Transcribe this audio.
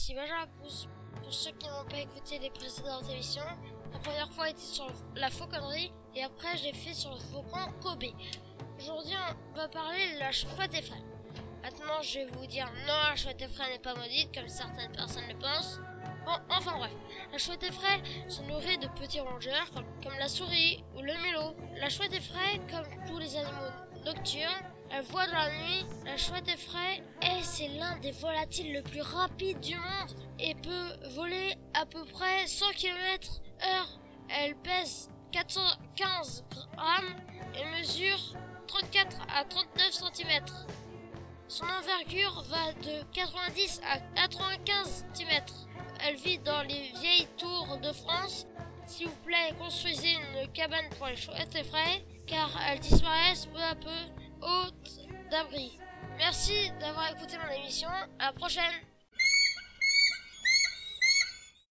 Ici Benjamin Pousse. Pour ceux qui n'ont pas écouté les précédentes émissions, la première fois était sur la fauconnerie et après j'ai fait sur le faucon Kobe. Aujourd'hui, on va parler de la chouette effraie. Maintenant, je vais vous dire non, la chouette effraie n'est pas maudite comme certaines personnes le pensent. Bon, enfin bref, la chouette effraie se nourrit de petits rongeurs comme, la souris ou le mulot. La chouette effraie, comme tous les animaux nocturnes, elle voit dans la nuit, la chouette effraie et c'est l'un des volatiles le plus rapide du monde et peut voler à peu près 100 km heure. Elle pèse 415 grammes et mesure 34 à 39 cm. Son envergure va de 90 à 95 cm. Elle vit dans les vieilles tours de France. S'il vous plaît, construisez une cabane pour les chouettes effraies car elles disparaissent peu à peu haute d'abri. Merci d'avoir écouté mon émission. À la prochaine.